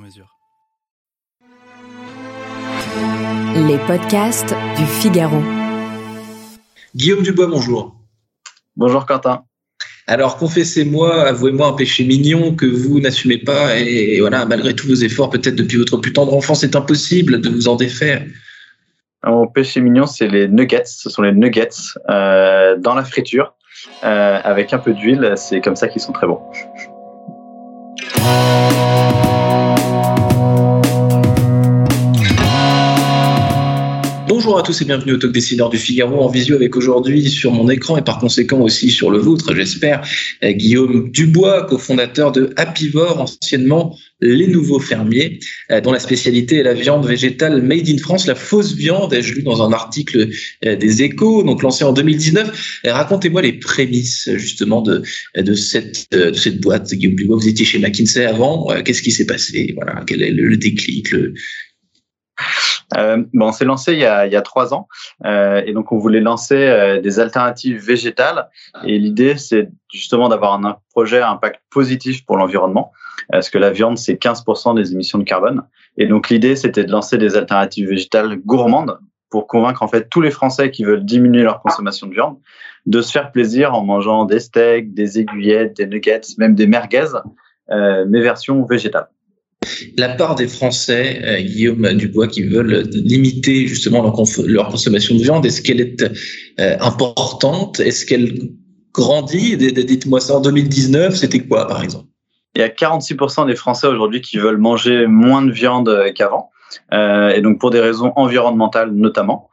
mesure. Les podcasts du Figaro. Guillaume Dubois, bonjour. Bonjour Quentin. Alors confessez-moi, avouez-moi un péché mignon que vous n'assumez pas et, voilà, malgré tous vos efforts, peut-être depuis votre plus tendre enfance, c'est impossible de vous en défaire. Mon péché mignon, c'est les nuggets. Ce sont les nuggets euh, dans la friture euh, avec un peu d'huile. C'est comme ça qu'ils sont très bons. Bonjour à tous et bienvenue au Talk Décideur du Figaro en visio avec aujourd'hui sur mon écran et par conséquent aussi sur le vôtre, j'espère, euh, Guillaume Dubois, cofondateur de Happivore, anciennement Les Nouveaux Fermiers, euh, dont la spécialité est la viande végétale made in France, la fausse viande, ai-je lu dans un article euh, des Échos, donc lancé en 2019. Racontez-moi les prémices justement de, cette, boîte, Guillaume Dubois. Vous étiez chez McKinsey avant, qu'est-ce qui s'est passé? Voilà, quel est le déclic, euh, bon, on s'est lancé il y, a, il y a trois ans euh, et donc on voulait lancer euh, des alternatives végétales. Et l'idée c'est justement d'avoir un, projet à impact positif pour l'environnement parce que la viande c'est 15% des émissions de carbone. Et donc l'idée c'était de lancer des alternatives végétales gourmandes pour convaincre en fait tous les Français qui veulent diminuer leur consommation de viande de se faire plaisir en mangeant des steaks, des aiguillettes, des nuggets, même des merguez, euh, mais version végétale la part des Français, euh, Guillaume Dubois, qui veulent limiter justement leur, consommation de viande, est-ce qu'elle est euh, importante? Est-ce qu'elle grandit? Dites-moi ça en 2019, c'était quoi par exemple? Il y a 46% des Français aujourd'hui qui veulent manger moins de viande euh, qu'avant. et donc pour des raisons environnementales notamment.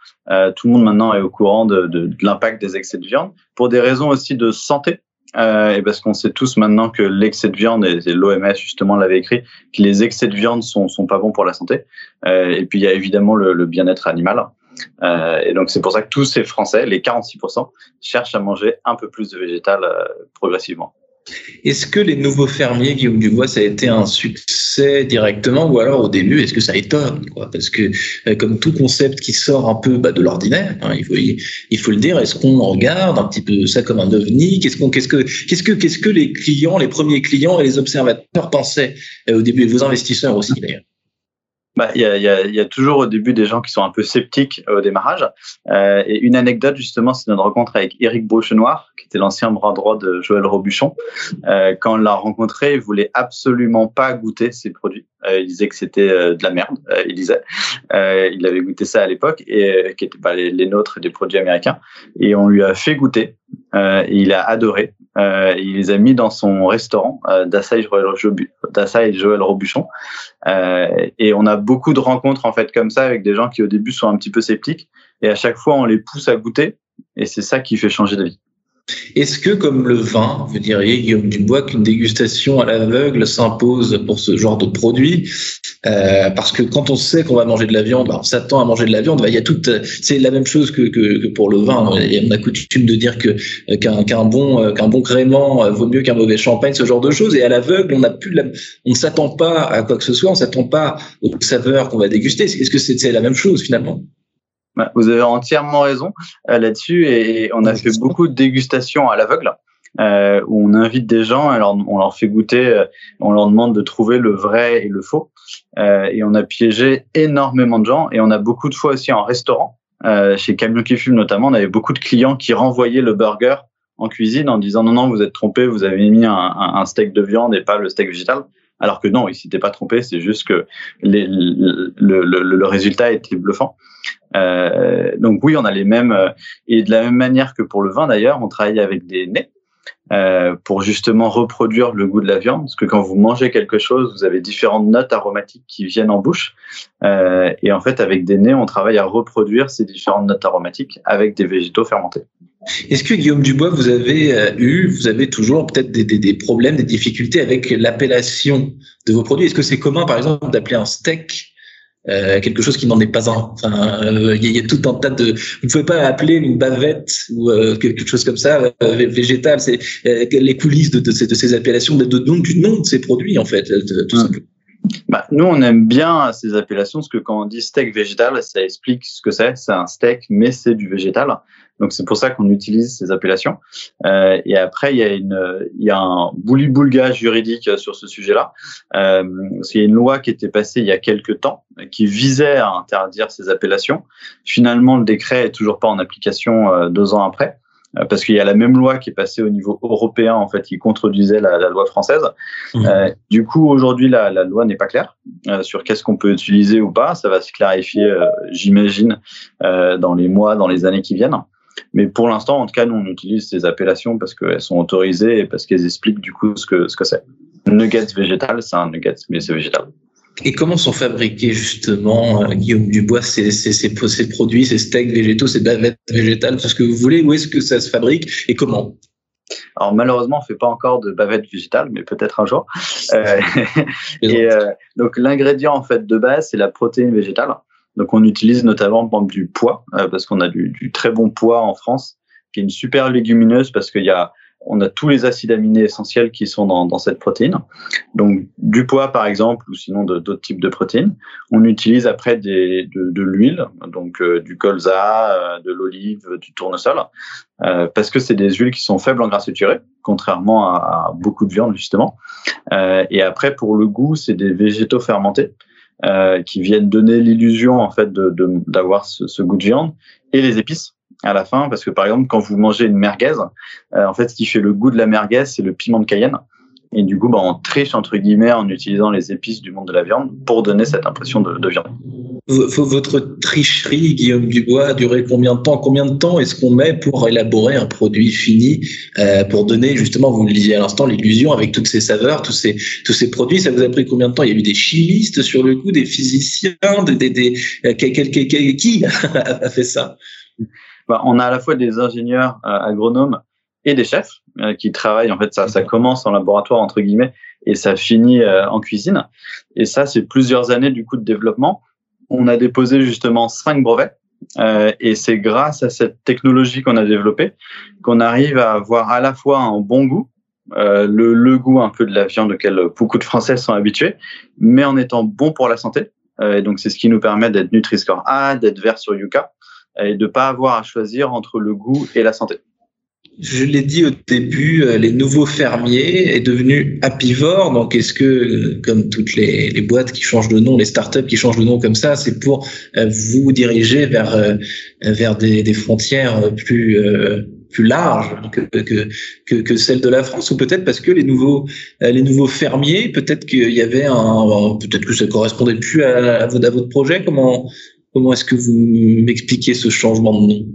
tout le monde maintenant est au courant de, de l'impact des excès de viande. Pour des raisons aussi de santé, euh, et parce qu'on sait tous maintenant que l'excès de viande, et, l'OMS justement l'avait écrit, que les excès de viande sont, sont pas bons pour la santé. Euh, et puis il y a évidemment le, le bien-être animal. Euh, et donc c'est pour ça que tous ces Français, les 46%, cherchent à manger un peu plus de végétal euh, progressivement. Est-ce que les nouveaux fermiers, Guillaume Dubois, ça a été un succès directement ou alors au début, est-ce que ça étonne quoi? Parce que euh, comme tout concept qui sort un peu bah, de l'ordinaire, hein, il, faut, faut le dire, est-ce qu'on regarde un petit peu ça comme un ovni? Qu'est-ce qu'on, qu'est-ce que, qu'est-ce que, qu'est-ce que les clients, les premiers clients et les observateurs pensaient euh, au début, et vos investisseurs aussi d'ailleurs? Bah, il y, a, y, a, y, a, toujours au début des gens qui sont un peu sceptiques au démarrage. Euh, et une anecdote justement, c'est notre rencontre avec Éric Brochenoir, qui était l'ancien bras droit de Joël Robuchon. Euh, quand on l'a rencontré, il voulait absolument pas goûter ses produits. Euh, il disait que c'était euh, de la merde. Euh, il disait, il avait goûté ça à l'époque et qui n'étaient pas les, les, nôtres, des produits américains. Et on lui a fait goûter. Et il a adoré. Euh, il les a mis dans son restaurant euh, d'Assa et Joël Robuchon. Euh, et on a beaucoup de rencontres en fait comme ça avec des gens qui au début sont un petit peu sceptiques. Et à chaque fois, on les pousse à goûter. Et c'est ça qui fait changer d'avis. Est-ce que, comme le vin, vous diriez, Guillaume Dubois, qu'une dégustation à l'aveugle s'impose pour ce genre de produit euh, Parce que quand on sait qu'on va manger de la viande, on s'attend à manger de la viande. Bah, il y a toute, c'est la même chose que, que, que, pour le vin. On a coutume de dire que qu'un qu'un bon euh, qu'un bon gréement euh, vaut mieux qu'un mauvais champagne, ce genre de choses. Et à l'aveugle, on n'a plus, la, on ne s'attend pas à quoi que ce soit. On s'attend pas aux saveurs qu'on va déguster. Est-ce que c'est la même chose finalement? Bah, vous avez entièrement raison euh, là-dessus et on a fait beaucoup de dégustations à l'aveugle. Euh, où on invite des gens, alors on leur fait goûter, euh, on leur demande de trouver le vrai et le faux. Euh, et on a piégé énormément de gens. Et on a beaucoup de fois aussi en restaurant, euh, chez Camion qui fume notamment, on avait beaucoup de clients qui renvoyaient le burger en cuisine en disant non non vous êtes trompé, vous avez mis un, un steak de viande et pas le steak végétal. Alors que non, il s'était pas trompé, c'est juste que le, résultat était bluffant. Euh, donc oui, on a les mêmes euh, et de la même manière que pour le vin d'ailleurs, on travaille avec des nez euh, pour justement reproduire le goût de la viande, parce que quand vous mangez quelque chose, vous avez différentes notes aromatiques qui viennent en bouche, et en fait avec des nez, on travaille à reproduire ces différentes notes aromatiques avec des végétaux fermentés. Est-ce que Guillaume Dubois, vous avez euh, eu, vous avez toujours peut-être des, des, des, problèmes, des difficultés avec l'appellation de vos produits? Est-ce que c'est commun, par exemple, d'appeler un steak euh, quelque chose qui n'en est pas un? Enfin, il euh, y, y, a tout un tas de. Vous ne pouvez pas appeler une bavette ou euh, quelque chose comme ça végétal. C'est les coulisses de, de, ces, de, ces, appellations, de, de, du nom de ces produits en fait, tout simplement. Bah, nous, on aime bien ces appellations parce que quand on dit steak végétal, ça explique ce que c'est. C'est un steak, mais c'est du végétal. Donc c'est pour ça qu'on utilise ces appellations. Euh, et après, il y a une, il y a un bouli-boulga juridique sur ce sujet-là. Euh, parce qu'il y a une loi qui était passée il y a quelques temps qui visait à interdire ces appellations. Finalement, le décret est toujours pas en application euh, deux ans après. Euh, parce qu'il y a la même loi qui est passée au niveau européen en fait qui contredisait la, la loi française. Mmh. Euh, du coup aujourd'hui la, la, loi n'est pas claire euh, sur qu'est-ce qu'on peut utiliser ou pas. Ça va se clarifier, euh, j'imagine, dans les mois, dans les années qui viennent. Mais pour l'instant, en tout cas, nous on utilise ces appellations parce qu'elles sont autorisées et parce qu'elles expliquent du coup ce que ce que c'est. Nuggets végétal, c'est un nugget, mais c'est végétal. Et comment sont fabriqués justement, euh, Guillaume Dubois, ces, ces, ces, ces, produits, ces steaks végétaux, ces bavettes végétales, tout ce que vous voulez Où est-ce que ça se fabrique et comment? Alors malheureusement, on fait pas encore de bavettes végétales, mais peut-être un jour. Euh, et euh, donc l'ingrédient en fait de base, c'est la protéine végétale. Donc on utilise notamment par exemple, du pois parce qu'on a du, du, très bon pois en France, qui est une super légumineuse parce qu'il y a on a tous les acides aminés essentiels qui sont dans, dans cette protéine. Donc du pois par exemple, ou sinon d'autres types de protéines. On utilise après des, de, de l'huile, donc euh, du colza, euh, de l'olive, du tournesol, euh, parce que c'est des huiles qui sont faibles en gras saturés, contrairement à, beaucoup de viande justement. Euh, et après pour le goût, c'est des végétaux fermentés. qui viennent donner l'illusion en fait d'avoir ce, ce goût de viande et les épices à la fin parce que par exemple quand vous mangez une merguez, euh, en fait ce qui fait le goût de la merguez c'est le piment de Cayenne. Et du coup bah, on triche entre guillemets en utilisant les épices du monde de la viande pour donner cette impression de, de viande. Votre tricherie, Guillaume Dubois, a duré combien de temps? Combien de temps est-ce qu'on met pour élaborer un produit fini, euh, pour donner justement, vous le disiez à l'instant, l'illusion avec toutes ces saveurs, tous ces tous ces produits? Ça vous a pris combien de temps? Il y a eu des chimistes sur le coup, des physiciens, des, des, des euh, qui a fait ça? Bah, on a à la fois des ingénieurs euh, agronomes et des chefs euh, qui travaillent. En fait, ça, ça commence en laboratoire entre guillemets et ça finit euh, en cuisine. Et ça, c'est plusieurs années du coup de développement. On a déposé justement cinq brevets. Euh, et c'est grâce à cette technologie qu'on a développée qu'on arrive à avoir à la fois un bon goût, euh, le, le, goût un peu de la viande auquel beaucoup de Français sont habitués, mais en étant bon pour la santé. Euh, et donc c'est ce qui nous permet d'être Nutri-Score A, d'être vert sur Yuka et de pas avoir à choisir entre le goût et la santé. Je l'ai dit au début, euh, les nouveaux fermiers est devenu Apivore. Donc, est-ce que, comme toutes les, boîtes qui changent de nom, les startups qui changent de nom comme ça, c'est pour euh, vous diriger vers euh, vers des, frontières plus plus larges que, que, que, celles de la France, ou peut-être parce que les nouveaux les nouveaux fermiers, peut-être qu'il y avait un, peut-être que ça correspondait plus à, à votre projet? Comment Comment est-ce que vous m'expliquez ce changement de nom?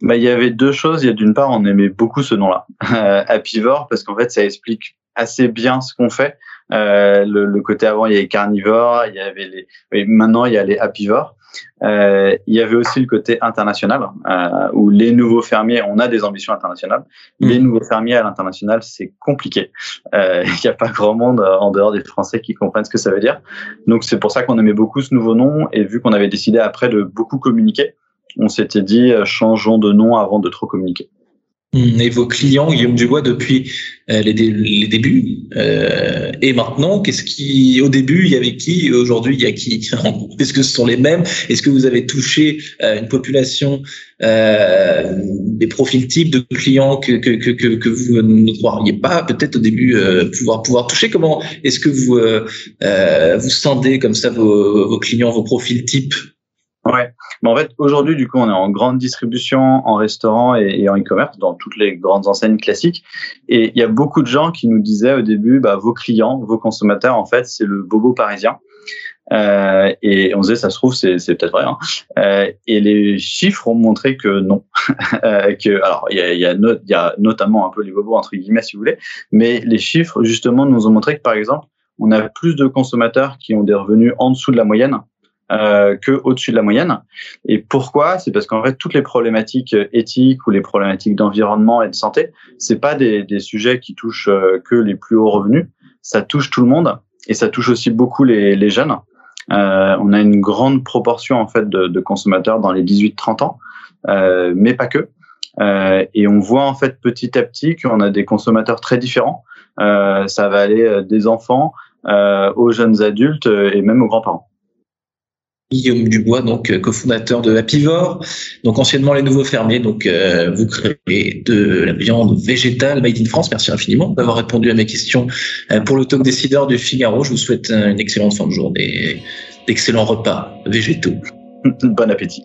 Bah, il y avait deux choses. Il y a d'une part, on aimait beaucoup ce nom-là, euh, parce qu'en fait, ça explique assez bien ce qu'on fait. Euh, le, le, côté avant, il y avait carnivore, il y avait les, oui, maintenant il y a les apivores. Euh, il y avait aussi le côté international, euh, où les nouveaux fermiers, on a des ambitions internationales. Mmh. Les nouveaux fermiers à l'international, c'est compliqué. Euh, il n'y a pas grand monde en dehors des Français qui comprennent ce que ça veut dire. Donc c'est pour ça qu'on aimait beaucoup ce nouveau nom, et vu qu'on avait décidé après de beaucoup communiquer, on s'était dit changeons de nom avant de trop communiquer. Mmh, et vos clients, Guillaume Dubois, depuis euh, les, les, débuts euh, et maintenant, qu'est-ce qui, au début, il y avait qui Aujourd'hui, il y a qui? Est-ce que ce sont les mêmes? Est-ce que vous avez touché euh, une population, des profils types de clients que, que, que, que vous ne croiriez pas peut-être au début pouvoir pouvoir toucher? Comment est-ce que vous vous sentez comme ça vos, vos clients, vos profils types? Ouais. Mais en fait, aujourd'hui, du coup, on est en grande distribution, en restaurant et, en e-commerce, dans toutes les grandes enseignes classiques. Et il y a beaucoup de gens qui nous disaient au début, bah, vos clients, vos consommateurs, en fait, c'est le bobo parisien. Euh, et on disait, ça se trouve, c'est, peut-être vrai. Hein. Euh, et les chiffres ont montré que non. euh, que, alors, il y a, y, a no, y a notamment un peu les bobos, entre guillemets, si vous voulez. Mais les chiffres, justement, nous ont montré que, par exemple, on a plus de consommateurs qui ont des revenus en dessous de la moyenne euh, que au-dessus de la moyenne. Et pourquoi? C'est parce qu'en fait, toutes les problématiques éthiques ou les problématiques d'environnement et de santé, c'est pas des, des, sujets qui touchent euh, que les plus hauts revenus. Ça touche tout le monde et ça touche aussi beaucoup les, les jeunes. Euh, on a une grande proportion en fait de, de consommateurs dans les 18-30 ans, euh, mais pas que. Euh, et on voit en fait petit à petit qu'on a des consommateurs très différents. Euh, ça va aller des enfants aux jeunes adultes et même aux grands-parents. Guillaume Dubois, donc cofondateur de Happivore, donc anciennement les nouveaux fermiers. Donc euh, vous créez de la viande végétale made in France. Merci infiniment d'avoir répondu à mes questions pour le talk décideur du Figaro. Je vous souhaite une excellente fin de journée, d'excellents repas végétaux. bon appétit.